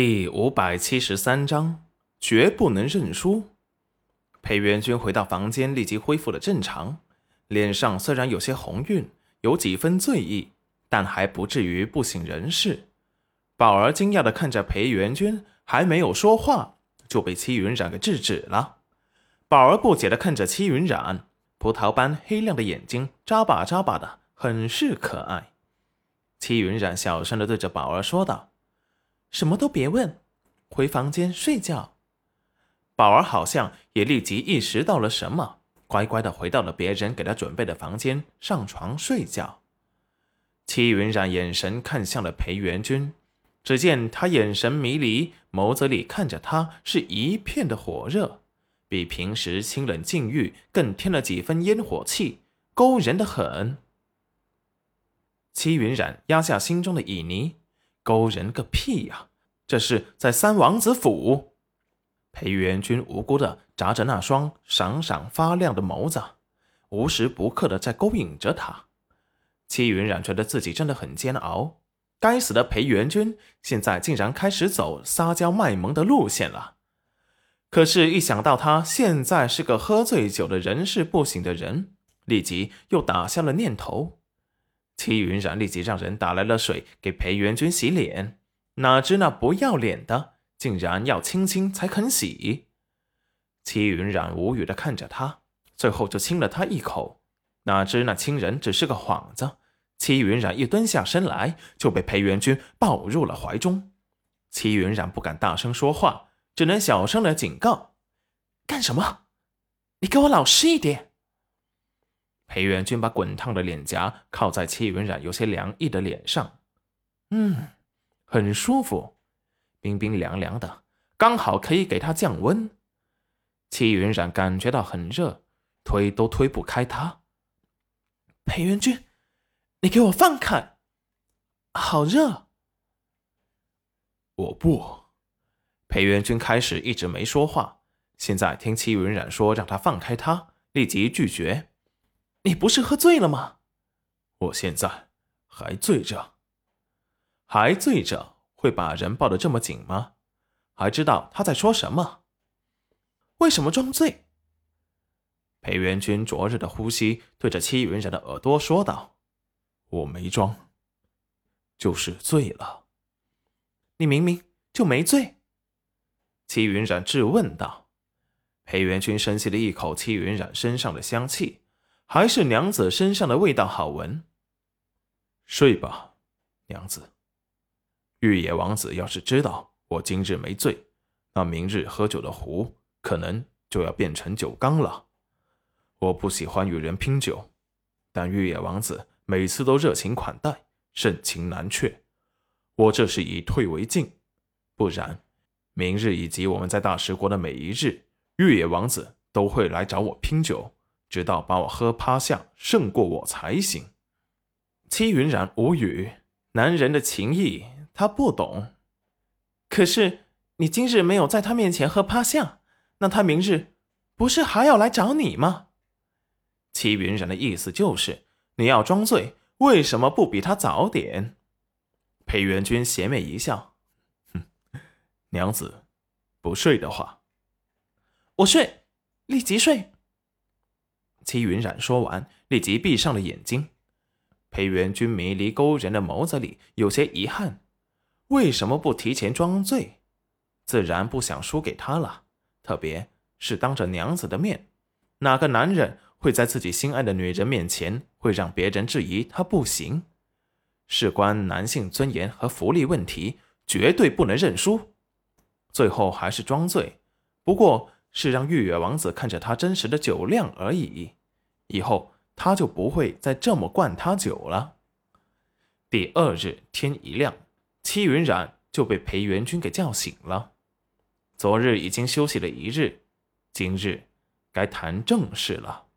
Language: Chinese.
第五百七十三章，绝不能认输。裴元君回到房间，立即恢复了正常，脸上虽然有些红晕，有几分醉意，但还不至于不省人事。宝儿惊讶的看着裴元君，还没有说话，就被戚云染给制止了。宝儿不解的看着戚云染，葡萄般黑亮的眼睛眨巴眨巴的，很是可爱。戚云染小声的对着宝儿说道。什么都别问，回房间睡觉。宝儿好像也立即意识到了什么，乖乖的回到了别人给他准备的房间，上床睡觉。戚云染眼神看向了裴元君，只见他眼神迷离，眸子里看着他是一片的火热，比平时清冷禁欲更添了几分烟火气，勾人的很。戚云染压下心中的旖旎。勾人个屁呀！这是在三王子府。裴元君无辜的眨着那双闪闪发亮的眸子，无时不刻的在勾引着他。戚云染觉得自己真的很煎熬。该死的裴元君，现在竟然开始走撒娇卖萌的路线了。可是，一想到他现在是个喝醉酒的人事不省的人，立即又打消了念头。戚云染立即让人打来了水给裴元君洗脸，哪知那不要脸的竟然要亲亲才肯洗。戚云染无语的看着他，最后就亲了他一口，哪知那亲人只是个幌子。戚云染一蹲下身来，就被裴元君抱入了怀中。戚云染不敢大声说话，只能小声的警告：“干什么？你给我老实一点。”裴元君把滚烫的脸颊靠在戚云染有些凉意的脸上，嗯，很舒服，冰冰凉凉的，刚好可以给他降温。戚云染感觉到很热，推都推不开他。裴元君，你给我放开，好热！我不。裴元君开始一直没说话，现在听戚云染说让他放开他，立即拒绝。你不是喝醉了吗？我现在还醉着，还醉着会把人抱得这么紧吗？还知道他在说什么？为什么装醉？裴元君灼热的呼吸对着戚云染的耳朵说道：“我没装，就是醉了。你明明就没醉。”戚云染质问道。裴元君深吸了一口戚云染身上的香气。还是娘子身上的味道好闻。睡吧，娘子。玉野王子要是知道我今日没醉，那明日喝酒的壶可能就要变成酒缸了。我不喜欢与人拼酒，但玉野王子每次都热情款待，盛情难却。我这是以退为进，不然，明日以及我们在大石国的每一日，玉野王子都会来找我拼酒。直到把我喝趴下，胜过我才行。戚云染无语，男人的情谊他不懂。可是你今日没有在他面前喝趴下，那他明日不是还要来找你吗？戚云染的意思就是你要装醉，为什么不比他早点？裴元君邪魅一笑，哼，娘子不睡的话，我睡，立即睡。戚云染说完，立即闭上了眼睛。裴元君迷离勾人的眸子里有些遗憾，为什么不提前装醉？自然不想输给他了，特别是当着娘子的面，哪个男人会在自己心爱的女人面前会让别人质疑他不行？事关男性尊严和福利问题，绝对不能认输。最后还是装醉，不过是让玉月王子看着他真实的酒量而已。以后他就不会再这么灌他酒了。第二日天一亮，戚云冉就被裴元君给叫醒了。昨日已经休息了一日，今日该谈正事了。